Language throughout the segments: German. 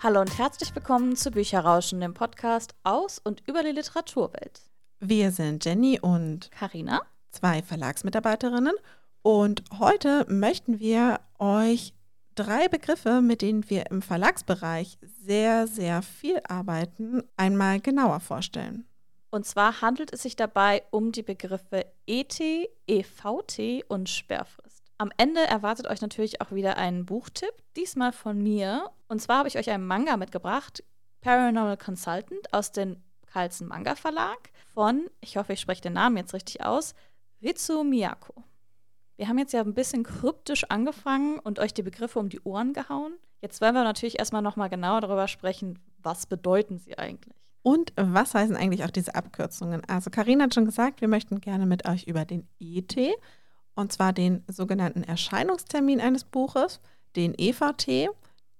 Hallo und herzlich willkommen zu Bücherrauschen, dem Podcast aus und über die Literaturwelt. Wir sind Jenny und Karina, zwei Verlagsmitarbeiterinnen und heute möchten wir euch drei Begriffe, mit denen wir im Verlagsbereich sehr, sehr viel arbeiten, einmal genauer vorstellen. Und zwar handelt es sich dabei um die Begriffe ET, EVT und Sperrfrist. Am Ende erwartet euch natürlich auch wieder ein Buchtipp, diesmal von mir. Und zwar habe ich euch einen Manga mitgebracht, Paranormal Consultant aus dem Carlsen Manga Verlag von, ich hoffe, ich spreche den Namen jetzt richtig aus, Ritsu Miyako. Wir haben jetzt ja ein bisschen kryptisch angefangen und euch die Begriffe um die Ohren gehauen. Jetzt wollen wir natürlich erstmal nochmal genauer darüber sprechen, was bedeuten sie eigentlich. Und was heißen eigentlich auch diese Abkürzungen? Also Karina hat schon gesagt, wir möchten gerne mit euch über den ET, und zwar den sogenannten Erscheinungstermin eines Buches, den EVT,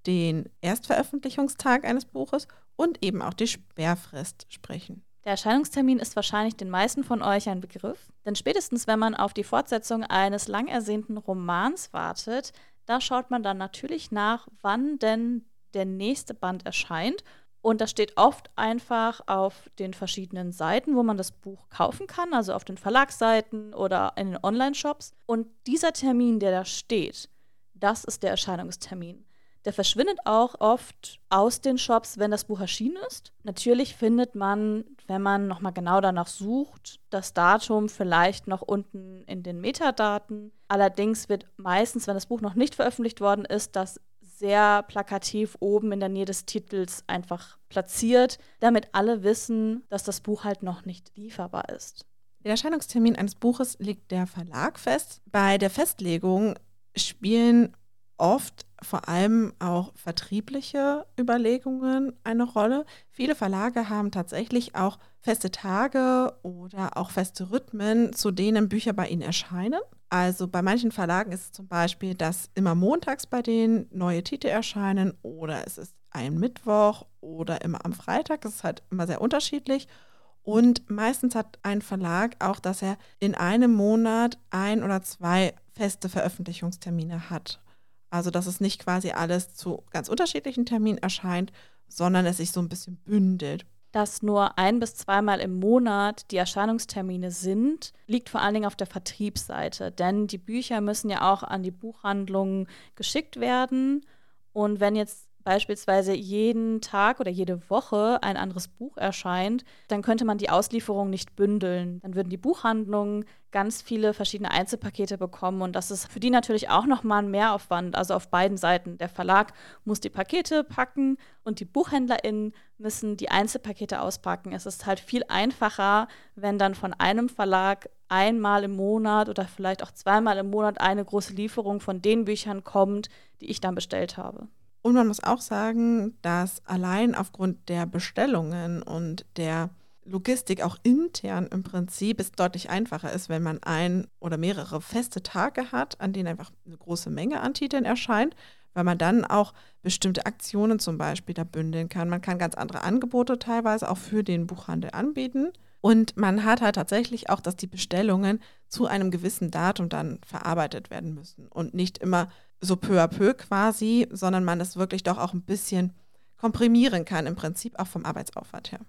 den Erstveröffentlichungstag eines Buches und eben auch die Sperrfrist sprechen. Der Erscheinungstermin ist wahrscheinlich den meisten von euch ein Begriff, denn spätestens wenn man auf die Fortsetzung eines lang ersehnten Romans wartet, da schaut man dann natürlich nach, wann denn der nächste Band erscheint und das steht oft einfach auf den verschiedenen Seiten, wo man das Buch kaufen kann, also auf den Verlagsseiten oder in den Online-Shops. Und dieser Termin, der da steht, das ist der Erscheinungstermin. Der verschwindet auch oft aus den Shops, wenn das Buch erschienen ist. Natürlich findet man, wenn man nochmal genau danach sucht, das Datum vielleicht noch unten in den Metadaten. Allerdings wird meistens, wenn das Buch noch nicht veröffentlicht worden ist, das sehr plakativ oben in der Nähe des Titels einfach platziert, damit alle wissen, dass das Buch halt noch nicht lieferbar ist. Der Erscheinungstermin eines Buches legt der Verlag fest. Bei der Festlegung spielen oft vor allem auch vertriebliche Überlegungen eine Rolle. Viele Verlage haben tatsächlich auch feste Tage oder auch feste Rhythmen, zu denen Bücher bei ihnen erscheinen. Also bei manchen Verlagen ist es zum Beispiel, dass immer montags bei denen neue Titel erscheinen oder es ist ein Mittwoch oder immer am Freitag. Das ist halt immer sehr unterschiedlich. Und meistens hat ein Verlag auch, dass er in einem Monat ein oder zwei feste Veröffentlichungstermine hat. Also dass es nicht quasi alles zu ganz unterschiedlichen Terminen erscheint, sondern es sich so ein bisschen bündelt. Dass nur ein bis zweimal im Monat die Erscheinungstermine sind, liegt vor allen Dingen auf der Vertriebsseite. Denn die Bücher müssen ja auch an die Buchhandlungen geschickt werden. Und wenn jetzt beispielsweise jeden Tag oder jede Woche ein anderes Buch erscheint, dann könnte man die Auslieferung nicht bündeln. Dann würden die Buchhandlungen ganz viele verschiedene Einzelpakete bekommen und das ist für die natürlich auch nochmal ein Mehraufwand, also auf beiden Seiten. Der Verlag muss die Pakete packen und die BuchhändlerInnen müssen die Einzelpakete auspacken. Es ist halt viel einfacher, wenn dann von einem Verlag einmal im Monat oder vielleicht auch zweimal im Monat eine große Lieferung von den Büchern kommt, die ich dann bestellt habe. Und man muss auch sagen, dass allein aufgrund der Bestellungen und der Logistik auch intern im Prinzip es deutlich einfacher ist, wenn man ein oder mehrere feste Tage hat, an denen einfach eine große Menge an Titeln erscheint, weil man dann auch bestimmte Aktionen zum Beispiel da bündeln kann. Man kann ganz andere Angebote teilweise auch für den Buchhandel anbieten. Und man hat halt tatsächlich auch, dass die Bestellungen zu einem gewissen Datum dann verarbeitet werden müssen und nicht immer so peu à peu quasi, sondern man es wirklich doch auch ein bisschen komprimieren kann, im Prinzip auch vom Arbeitsaufwand her.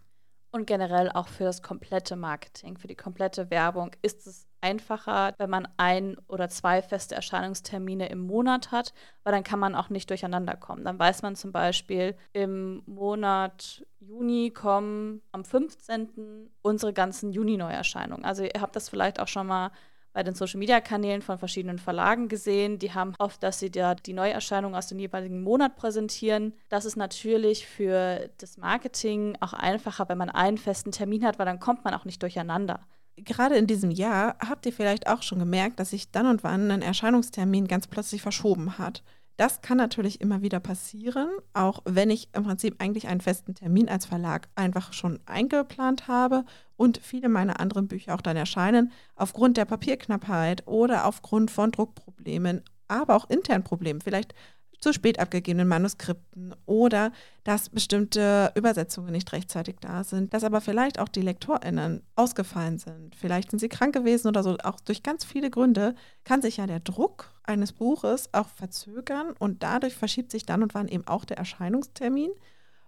Und generell auch für das komplette Marketing, für die komplette Werbung ist es einfacher, wenn man ein oder zwei feste Erscheinungstermine im Monat hat, weil dann kann man auch nicht durcheinander kommen. Dann weiß man zum Beispiel, im Monat Juni kommen am 15. unsere ganzen Juni-Neuerscheinungen. Also ihr habt das vielleicht auch schon mal bei den Social-Media-Kanälen von verschiedenen Verlagen gesehen. Die haben oft, dass sie da die Neuerscheinungen aus dem jeweiligen Monat präsentieren. Das ist natürlich für das Marketing auch einfacher, wenn man einen festen Termin hat, weil dann kommt man auch nicht durcheinander. Gerade in diesem Jahr habt ihr vielleicht auch schon gemerkt, dass sich dann und wann ein Erscheinungstermin ganz plötzlich verschoben hat. Das kann natürlich immer wieder passieren, auch wenn ich im Prinzip eigentlich einen festen Termin als Verlag einfach schon eingeplant habe und viele meiner anderen Bücher auch dann erscheinen, aufgrund der Papierknappheit oder aufgrund von Druckproblemen, aber auch internen Problemen. Vielleicht zu spät abgegebenen Manuskripten oder dass bestimmte Übersetzungen nicht rechtzeitig da sind, dass aber vielleicht auch die LektorInnen ausgefallen sind. Vielleicht sind sie krank gewesen oder so. Auch durch ganz viele Gründe kann sich ja der Druck eines Buches auch verzögern und dadurch verschiebt sich dann und wann eben auch der Erscheinungstermin.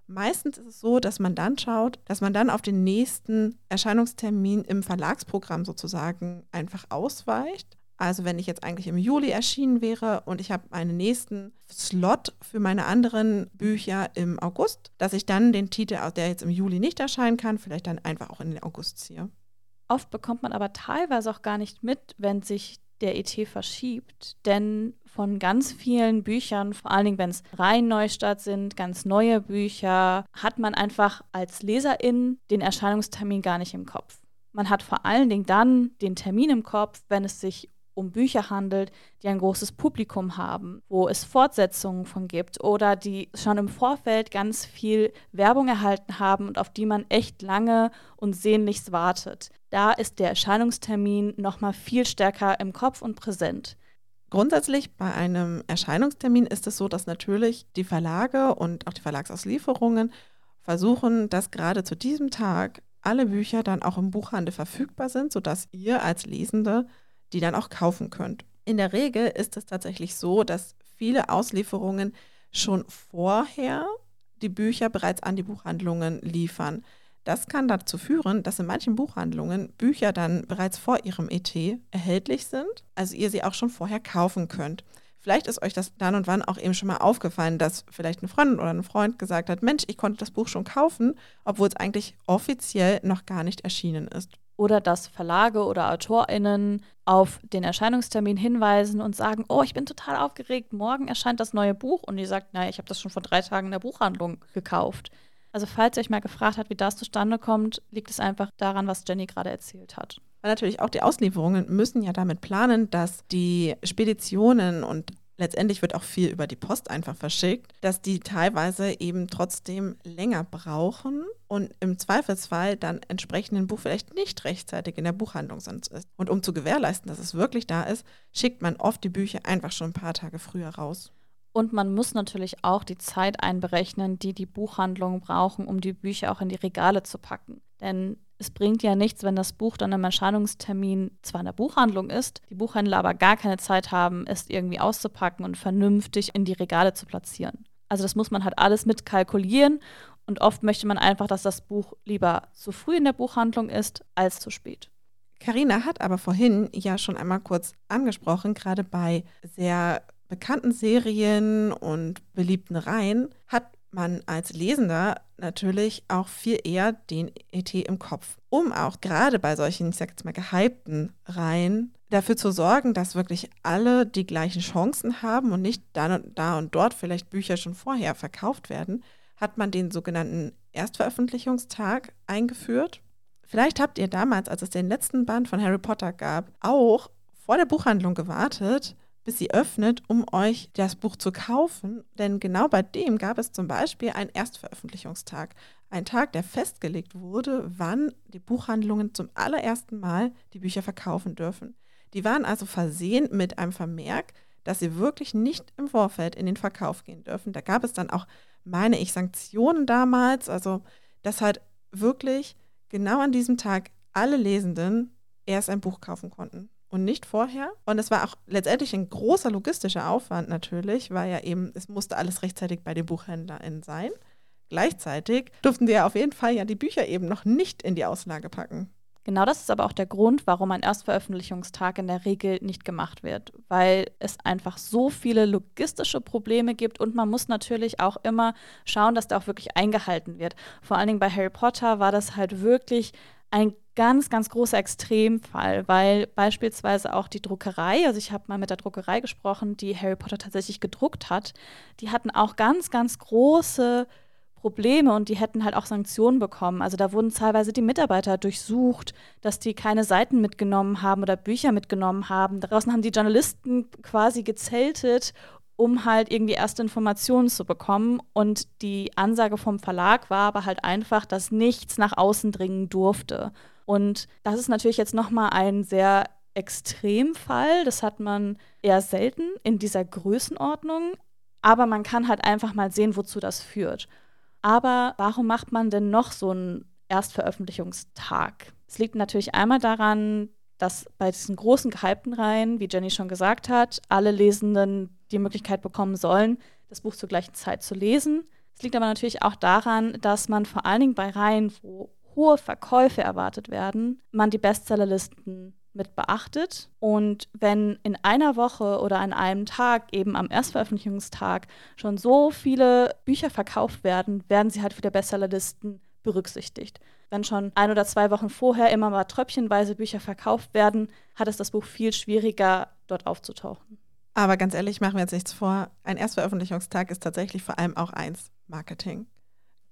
Meistens ist es so, dass man dann schaut, dass man dann auf den nächsten Erscheinungstermin im Verlagsprogramm sozusagen einfach ausweicht. Also wenn ich jetzt eigentlich im Juli erschienen wäre und ich habe einen nächsten Slot für meine anderen Bücher im August, dass ich dann den Titel, der jetzt im Juli nicht erscheinen kann, vielleicht dann einfach auch in den August ziehe. Oft bekommt man aber teilweise auch gar nicht mit, wenn sich der ET verschiebt. Denn von ganz vielen Büchern, vor allen Dingen, wenn es rein Neustart sind, ganz neue Bücher, hat man einfach als Leserin den Erscheinungstermin gar nicht im Kopf. Man hat vor allen Dingen dann den Termin im Kopf, wenn es sich um Bücher handelt, die ein großes Publikum haben, wo es Fortsetzungen von gibt oder die schon im Vorfeld ganz viel Werbung erhalten haben und auf die man echt lange und sehnlichst wartet. Da ist der Erscheinungstermin noch mal viel stärker im Kopf und präsent. Grundsätzlich bei einem Erscheinungstermin ist es so, dass natürlich die Verlage und auch die Verlagsauslieferungen versuchen, dass gerade zu diesem Tag alle Bücher dann auch im Buchhandel verfügbar sind, sodass ihr als Lesende die dann auch kaufen könnt. In der Regel ist es tatsächlich so, dass viele Auslieferungen schon vorher die Bücher bereits an die Buchhandlungen liefern. Das kann dazu führen, dass in manchen Buchhandlungen Bücher dann bereits vor ihrem ET erhältlich sind, also ihr sie auch schon vorher kaufen könnt. Vielleicht ist euch das dann und wann auch eben schon mal aufgefallen, dass vielleicht eine Freundin oder ein Freund gesagt hat, Mensch, ich konnte das Buch schon kaufen, obwohl es eigentlich offiziell noch gar nicht erschienen ist oder dass Verlage oder AutorInnen auf den Erscheinungstermin hinweisen und sagen, oh, ich bin total aufgeregt, morgen erscheint das neue Buch und ihr sagt, naja, ich habe das schon vor drei Tagen in der Buchhandlung gekauft. Also falls ihr euch mal gefragt habt, wie das zustande kommt, liegt es einfach daran, was Jenny gerade erzählt hat. Weil natürlich auch die Auslieferungen müssen ja damit planen, dass die Speditionen und letztendlich wird auch viel über die Post einfach verschickt, dass die teilweise eben trotzdem länger brauchen und im Zweifelsfall dann entsprechend ein Buch vielleicht nicht rechtzeitig in der Buchhandlung sonst ist. Und um zu gewährleisten, dass es wirklich da ist, schickt man oft die Bücher einfach schon ein paar Tage früher raus. Und man muss natürlich auch die Zeit einberechnen, die die Buchhandlungen brauchen, um die Bücher auch in die Regale zu packen. Denn es bringt ja nichts, wenn das Buch dann am Erscheinungstermin zwar in der Buchhandlung ist, die Buchhändler aber gar keine Zeit haben, es irgendwie auszupacken und vernünftig in die Regale zu platzieren. Also das muss man halt alles mitkalkulieren und oft möchte man einfach, dass das Buch lieber zu früh in der Buchhandlung ist als zu spät. Carina hat aber vorhin ja schon einmal kurz angesprochen, gerade bei sehr bekannten Serien und beliebten Reihen hat man als Lesender natürlich auch viel eher den ET im Kopf. Um auch gerade bei solchen, ich sag jetzt mal, gehypten Reihen dafür zu sorgen, dass wirklich alle die gleichen Chancen haben und nicht da und, da und dort vielleicht Bücher schon vorher verkauft werden, hat man den sogenannten Erstveröffentlichungstag eingeführt. Vielleicht habt ihr damals, als es den letzten Band von Harry Potter gab, auch vor der Buchhandlung gewartet, bis sie öffnet, um euch das Buch zu kaufen. Denn genau bei dem gab es zum Beispiel einen Erstveröffentlichungstag. Ein Tag, der festgelegt wurde, wann die Buchhandlungen zum allerersten Mal die Bücher verkaufen dürfen. Die waren also versehen mit einem Vermerk, dass sie wirklich nicht im Vorfeld in den Verkauf gehen dürfen. Da gab es dann auch, meine ich, Sanktionen damals. Also, dass halt wirklich genau an diesem Tag alle Lesenden erst ein Buch kaufen konnten und nicht vorher. Und es war auch letztendlich ein großer logistischer Aufwand natürlich, weil ja eben, es musste alles rechtzeitig bei den BuchhändlerInnen sein. Gleichzeitig durften sie ja auf jeden Fall ja die Bücher eben noch nicht in die Auslage packen. Genau das ist aber auch der Grund, warum ein Erstveröffentlichungstag in der Regel nicht gemacht wird, weil es einfach so viele logistische Probleme gibt und man muss natürlich auch immer schauen, dass der auch wirklich eingehalten wird. Vor allen Dingen bei Harry Potter war das halt wirklich ein ganz, ganz großer Extremfall, weil beispielsweise auch die Druckerei, also ich habe mal mit der Druckerei gesprochen, die Harry Potter tatsächlich gedruckt hat, die hatten auch ganz, ganz große Probleme und die hätten halt auch Sanktionen bekommen. Also da wurden teilweise die Mitarbeiter durchsucht, dass die keine Seiten mitgenommen haben oder Bücher mitgenommen haben. Draußen haben die Journalisten quasi gezeltet, um halt irgendwie erste Informationen zu bekommen. Und die Ansage vom Verlag war aber halt einfach, dass nichts nach außen dringen durfte. Und das ist natürlich jetzt nochmal ein sehr Extremfall. Das hat man eher selten in dieser Größenordnung. aber man kann halt einfach mal sehen, wozu das führt. Aber warum macht man denn noch so einen Erstveröffentlichungstag? Es liegt natürlich einmal daran, dass bei diesen großen gehypten Reihen, wie Jenny schon gesagt hat, alle Lesenden die Möglichkeit bekommen sollen, das Buch zur gleichen Zeit zu lesen. Es liegt aber natürlich auch daran, dass man vor allen Dingen bei Reihen, wo hohe Verkäufe erwartet werden, man die Bestsellerlisten mit beachtet. Und wenn in einer Woche oder an einem Tag, eben am Erstveröffentlichungstag, schon so viele Bücher verkauft werden, werden sie halt für die Bestsellerlisten berücksichtigt. Wenn schon ein oder zwei Wochen vorher immer mal tröpfchenweise Bücher verkauft werden, hat es das Buch viel schwieriger, dort aufzutauchen. Aber ganz ehrlich, machen wir jetzt nichts vor. Ein Erstveröffentlichungstag ist tatsächlich vor allem auch eins, Marketing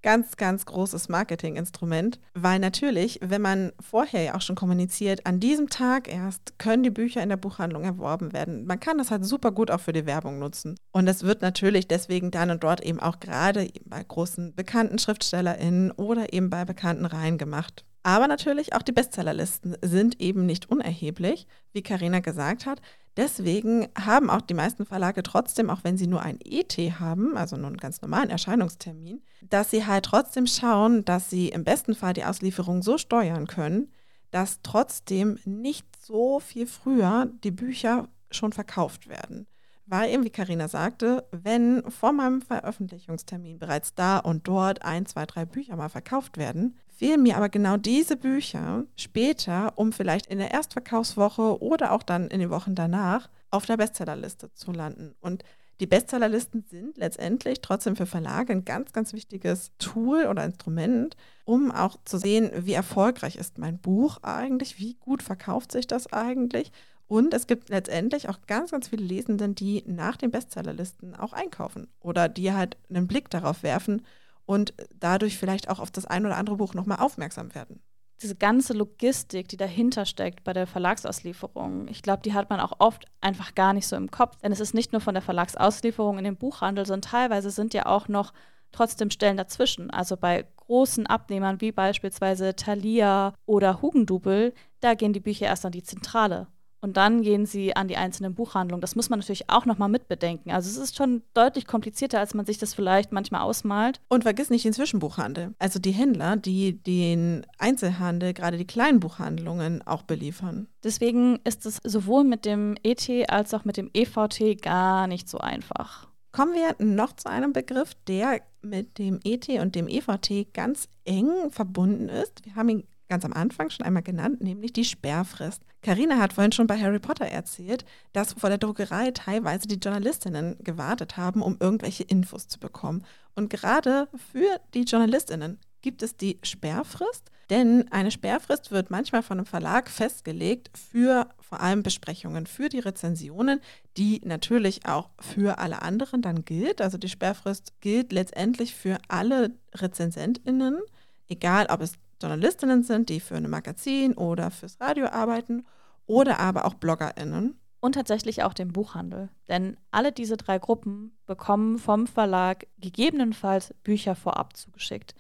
ganz, ganz großes Marketinginstrument, weil natürlich, wenn man vorher ja auch schon kommuniziert, an diesem Tag erst können die Bücher in der Buchhandlung erworben werden. Man kann das halt super gut auch für die Werbung nutzen. Und es wird natürlich deswegen dann und dort eben auch gerade bei großen bekannten SchriftstellerInnen oder eben bei bekannten Reihen gemacht. Aber natürlich auch die Bestsellerlisten sind eben nicht unerheblich, wie Karina gesagt hat. Deswegen haben auch die meisten Verlage trotzdem, auch wenn sie nur ein ET haben, also nur einen ganz normalen Erscheinungstermin, dass sie halt trotzdem schauen, dass sie im besten Fall die Auslieferung so steuern können, dass trotzdem nicht so viel früher die Bücher schon verkauft werden. Weil eben, wie Karina sagte, wenn vor meinem Veröffentlichungstermin bereits da und dort ein, zwei, drei Bücher mal verkauft werden, fehlen mir aber genau diese Bücher später, um vielleicht in der Erstverkaufswoche oder auch dann in den Wochen danach auf der Bestsellerliste zu landen. Und die Bestsellerlisten sind letztendlich trotzdem für Verlage ein ganz, ganz wichtiges Tool oder Instrument, um auch zu sehen, wie erfolgreich ist mein Buch eigentlich, wie gut verkauft sich das eigentlich. Und es gibt letztendlich auch ganz, ganz viele Lesenden, die nach den Bestsellerlisten auch einkaufen oder die halt einen Blick darauf werfen und dadurch vielleicht auch auf das ein oder andere Buch nochmal aufmerksam werden. Diese ganze Logistik, die dahinter steckt bei der Verlagsauslieferung, ich glaube, die hat man auch oft einfach gar nicht so im Kopf. Denn es ist nicht nur von der Verlagsauslieferung in den Buchhandel, sondern teilweise sind ja auch noch trotzdem Stellen dazwischen. Also bei großen Abnehmern wie beispielsweise Thalia oder Hugendubel, da gehen die Bücher erst an die Zentrale und dann gehen sie an die einzelnen Buchhandlungen. Das muss man natürlich auch nochmal mitbedenken. Also es ist schon deutlich komplizierter, als man sich das vielleicht manchmal ausmalt. Und vergiss nicht den Zwischenbuchhandel. Also die Händler, die den Einzelhandel, gerade die kleinen Buchhandlungen auch beliefern. Deswegen ist es sowohl mit dem ET als auch mit dem EVT gar nicht so einfach. Kommen wir noch zu einem Begriff, der mit dem ET und dem EVT ganz eng verbunden ist. Wir haben ihn ganz am Anfang schon einmal genannt, nämlich die Sperrfrist. Karina hat vorhin schon bei Harry Potter erzählt, dass vor der Druckerei teilweise die Journalistinnen gewartet haben, um irgendwelche Infos zu bekommen. Und gerade für die Journalistinnen gibt es die Sperrfrist, denn eine Sperrfrist wird manchmal von einem Verlag festgelegt für vor allem Besprechungen, für die Rezensionen, die natürlich auch für alle anderen dann gilt. Also die Sperrfrist gilt letztendlich für alle Rezensentinnen, egal ob es Journalistinnen sind, die für ein Magazin oder fürs Radio arbeiten oder aber auch BloggerInnen. Und tatsächlich auch den Buchhandel. Denn alle diese drei Gruppen bekommen vom Verlag gegebenenfalls Bücher vorab zugeschickt.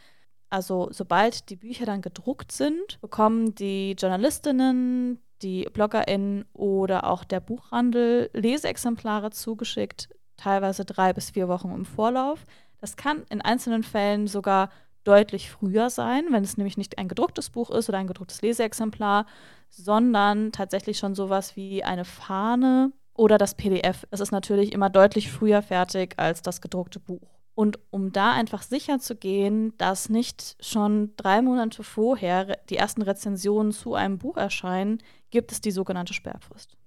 Also sobald die Bücher dann gedruckt sind, bekommen die Journalistinnen, die BloggerInnen oder auch der Buchhandel Leseexemplare zugeschickt, teilweise drei bis vier Wochen im Vorlauf. Das kann in einzelnen Fällen sogar deutlich früher sein, wenn es nämlich nicht ein gedrucktes Buch ist oder ein gedrucktes Leseexemplar, sondern tatsächlich schon sowas wie eine Fahne oder das PDF. Es ist natürlich immer deutlich früher fertig als das gedruckte Buch. Und um da einfach sicher zu gehen, dass nicht schon drei Monate vorher die ersten Rezensionen zu einem Buch erscheinen, gibt es die sogenannte Sperrfrist.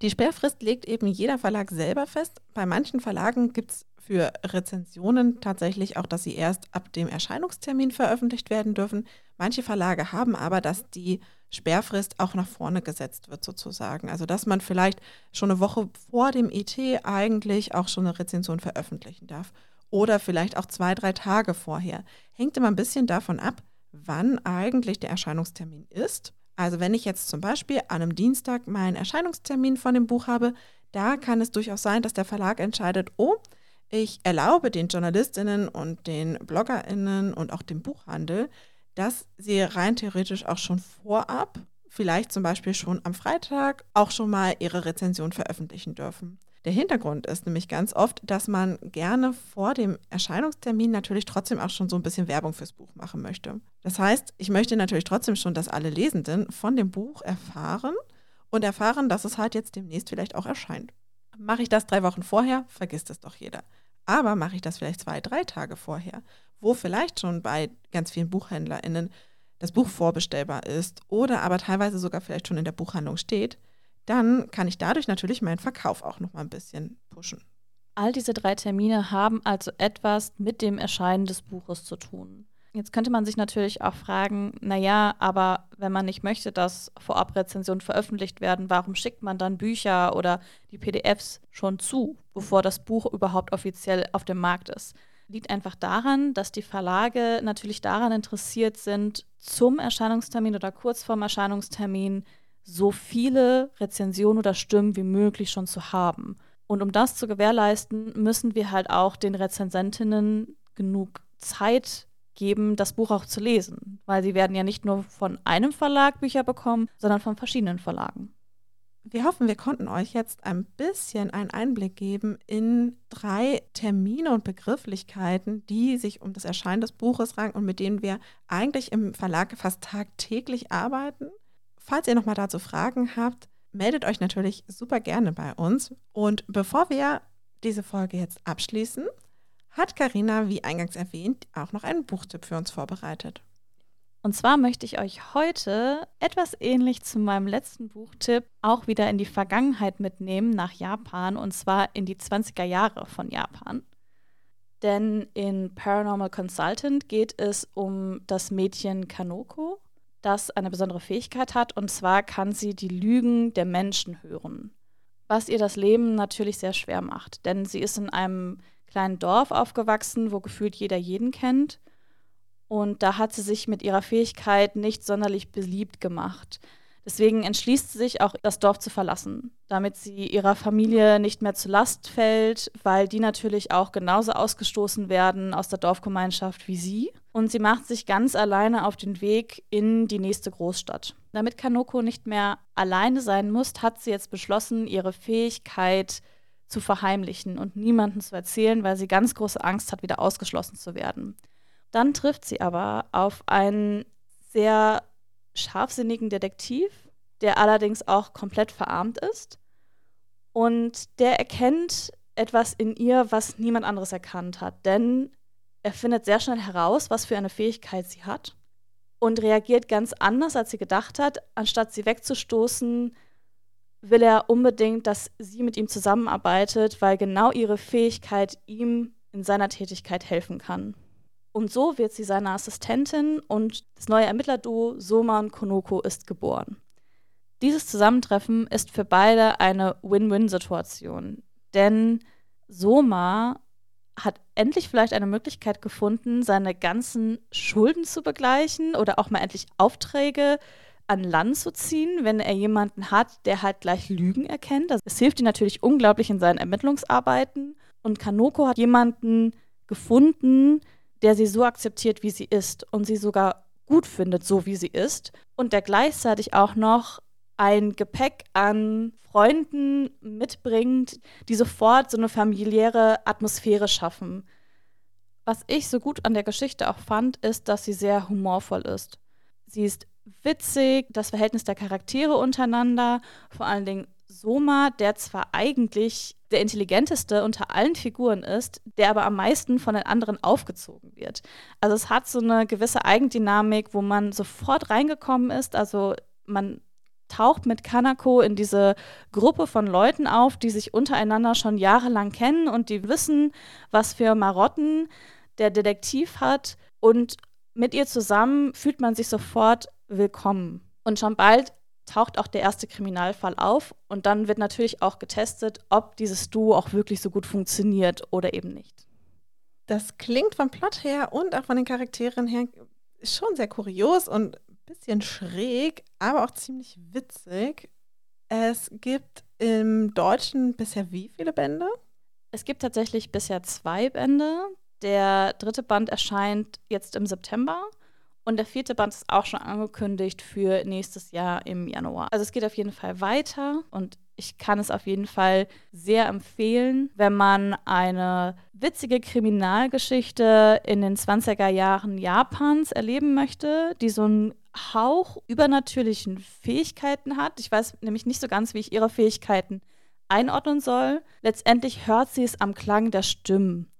Die Sperrfrist legt eben jeder Verlag selber fest. Bei manchen Verlagen gibt es für Rezensionen tatsächlich auch, dass sie erst ab dem Erscheinungstermin veröffentlicht werden dürfen. Manche Verlage haben aber, dass die Sperrfrist auch nach vorne gesetzt wird sozusagen. Also dass man vielleicht schon eine Woche vor dem ET eigentlich auch schon eine Rezension veröffentlichen darf. Oder vielleicht auch zwei, drei Tage vorher. Hängt immer ein bisschen davon ab, wann eigentlich der Erscheinungstermin ist. Also wenn ich jetzt zum Beispiel an einem Dienstag meinen Erscheinungstermin von dem Buch habe, da kann es durchaus sein, dass der Verlag entscheidet, oh, ich erlaube den Journalistinnen und den Bloggerinnen und auch dem Buchhandel, dass sie rein theoretisch auch schon vorab, vielleicht zum Beispiel schon am Freitag, auch schon mal ihre Rezension veröffentlichen dürfen. Der Hintergrund ist nämlich ganz oft, dass man gerne vor dem Erscheinungstermin natürlich trotzdem auch schon so ein bisschen Werbung fürs Buch machen möchte. Das heißt, ich möchte natürlich trotzdem schon, dass alle Lesenden von dem Buch erfahren und erfahren, dass es halt jetzt demnächst vielleicht auch erscheint. Mache ich das drei Wochen vorher, vergisst es doch jeder. Aber mache ich das vielleicht zwei, drei Tage vorher, wo vielleicht schon bei ganz vielen BuchhändlerInnen das Buch vorbestellbar ist oder aber teilweise sogar vielleicht schon in der Buchhandlung steht, dann kann ich dadurch natürlich meinen Verkauf auch noch mal ein bisschen pushen. All diese drei Termine haben also etwas mit dem Erscheinen des Buches zu tun. Jetzt könnte man sich natürlich auch fragen, naja, aber wenn man nicht möchte, dass Vorabrezensionen veröffentlicht werden, warum schickt man dann Bücher oder die PDFs schon zu, bevor das Buch überhaupt offiziell auf dem Markt ist? Liegt einfach daran, dass die Verlage natürlich daran interessiert sind, zum Erscheinungstermin oder kurz vorm Erscheinungstermin so viele Rezensionen oder Stimmen wie möglich schon zu haben. Und um das zu gewährleisten, müssen wir halt auch den Rezensentinnen genug Zeit geben, das Buch auch zu lesen, weil sie werden ja nicht nur von einem Verlag Bücher bekommen, sondern von verschiedenen Verlagen. Wir hoffen, wir konnten euch jetzt ein bisschen einen Einblick geben in drei Termine und Begrifflichkeiten, die sich um das Erscheinen des Buches ranken und mit denen wir eigentlich im Verlag fast tagtäglich arbeiten. Falls ihr nochmal dazu Fragen habt, meldet euch natürlich super gerne bei uns. Und bevor wir diese Folge jetzt abschließen, hat Karina, wie eingangs erwähnt, auch noch einen Buchtipp für uns vorbereitet. Und zwar möchte ich euch heute etwas ähnlich zu meinem letzten Buchtipp auch wieder in die Vergangenheit mitnehmen nach Japan und zwar in die 20er Jahre von Japan. Denn in Paranormal Consultant geht es um das Mädchen Kanoko das eine besondere Fähigkeit hat, und zwar kann sie die Lügen der Menschen hören. Was ihr das Leben natürlich sehr schwer macht, denn sie ist in einem kleinen Dorf aufgewachsen, wo gefühlt jeder jeden kennt. Und da hat sie sich mit ihrer Fähigkeit nicht sonderlich beliebt gemacht. Deswegen entschließt sie sich auch, das Dorf zu verlassen, damit sie ihrer Familie nicht mehr zu Last fällt, weil die natürlich auch genauso ausgestoßen werden aus der Dorfgemeinschaft wie sie. Und sie macht sich ganz alleine auf den Weg in die nächste Großstadt. Damit Kanoko nicht mehr alleine sein muss, hat sie jetzt beschlossen, ihre Fähigkeit zu verheimlichen und niemandem zu erzählen, weil sie ganz große Angst hat, wieder ausgeschlossen zu werden. Dann trifft sie aber auf einen sehr scharfsinnigen Detektiv, der allerdings auch komplett verarmt ist. Und der erkennt etwas in ihr, was niemand anderes erkannt hat. Denn er findet sehr schnell heraus, was für eine Fähigkeit sie hat und reagiert ganz anders, als sie gedacht hat. Anstatt sie wegzustoßen, will er unbedingt, dass sie mit ihm zusammenarbeitet, weil genau ihre Fähigkeit ihm in seiner Tätigkeit helfen kann. Und so wird sie seine Assistentin und das neue Ermittlerduo Soman Konoko ist geboren. Dieses Zusammentreffen ist für beide eine Win-Win-Situation, denn Soma hat endlich vielleicht eine Möglichkeit gefunden, seine ganzen Schulden zu begleichen oder auch mal endlich Aufträge an Land zu ziehen, wenn er jemanden hat, der halt gleich Lügen erkennt. Es hilft ihm natürlich unglaublich in seinen Ermittlungsarbeiten. Und Kanoko hat jemanden gefunden, der sie so akzeptiert, wie sie ist und sie sogar gut findet, so wie sie ist und der gleichzeitig auch noch ein Gepäck an Freunden mitbringt, die sofort so eine familiäre Atmosphäre schaffen. Was ich so gut an der Geschichte auch fand, ist, dass sie sehr humorvoll ist. Sie ist witzig, das Verhältnis der Charaktere untereinander, vor allen Dingen Soma, der zwar eigentlich der intelligenteste unter allen Figuren ist, der aber am meisten von den anderen aufgezogen wird. Also es hat so eine gewisse Eigendynamik, wo man sofort reingekommen ist. Also man taucht mit Kanako in diese Gruppe von Leuten auf, die sich untereinander schon jahrelang kennen und die wissen, was für Marotten der Detektiv hat. Und mit ihr zusammen fühlt man sich sofort willkommen. Und schon bald taucht auch der erste Kriminalfall auf und dann wird natürlich auch getestet, ob dieses Duo auch wirklich so gut funktioniert oder eben nicht. Das klingt vom Plot her und auch von den Charakteren her schon sehr kurios und ein bisschen schräg, aber auch ziemlich witzig. Es gibt im Deutschen bisher wie viele Bände? Es gibt tatsächlich bisher zwei Bände. Der dritte Band erscheint jetzt im September Und der vierte Band ist auch schon angekündigt für nächstes Jahr im Januar. Also es geht auf jeden Fall weiter und ich kann es auf jeden Fall sehr empfehlen, wenn man eine witzige Kriminalgeschichte in den 20er Jahren Japans erleben möchte, die so einen Hauch übernatürlichen Fähigkeiten hat. Ich weiß nämlich nicht so ganz, wie ich ihre Fähigkeiten einordnen soll. Letztendlich hört sie es am Klang der Stimmen.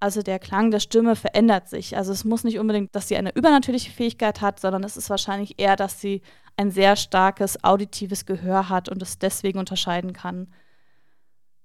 Also der Klang der Stimme verändert sich. Also es muss nicht unbedingt, dass sie eine übernatürliche Fähigkeit hat, sondern es ist wahrscheinlich eher, dass sie ein sehr starkes auditives Gehör hat und es deswegen unterscheiden kann.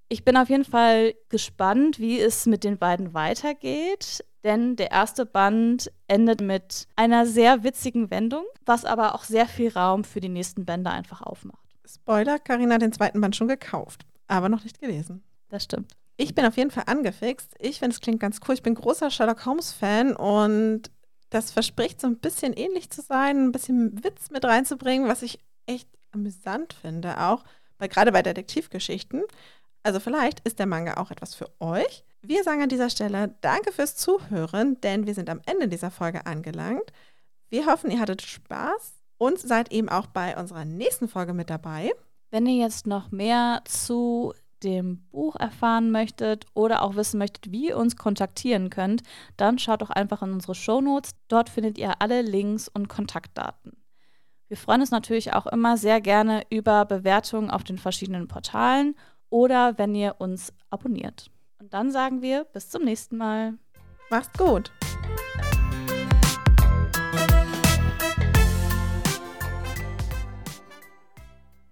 Ich bin auf jeden Fall gespannt, wie es mit den beiden weitergeht, denn der erste Band endet mit einer sehr witzigen Wendung, was aber auch sehr viel Raum für die nächsten Bände einfach aufmacht. Spoiler, Karina hat den zweiten Band schon gekauft, aber noch nicht gelesen. Das stimmt. Ich bin auf jeden Fall angefixt. Ich finde, es klingt ganz cool. Ich bin großer Sherlock Holmes-Fan und das verspricht so ein bisschen ähnlich zu sein, ein bisschen Witz mit reinzubringen, was ich echt amüsant finde, auch bei, gerade bei Detektivgeschichten. Also vielleicht ist der Manga auch etwas für euch. Wir sagen an dieser Stelle Danke fürs Zuhören, denn wir sind am Ende dieser Folge angelangt. Wir hoffen, ihr hattet Spaß und seid eben auch bei unserer nächsten Folge mit dabei. Wenn ihr jetzt noch mehr zu dem Buch erfahren möchtet oder auch wissen möchtet, wie ihr uns kontaktieren könnt, dann schaut doch einfach in unsere Shownotes. Dort findet ihr alle Links und Kontaktdaten. Wir freuen uns natürlich auch immer sehr gerne über Bewertungen auf den verschiedenen Portalen oder wenn ihr uns abonniert. Und dann sagen wir bis zum nächsten Mal. Macht's gut!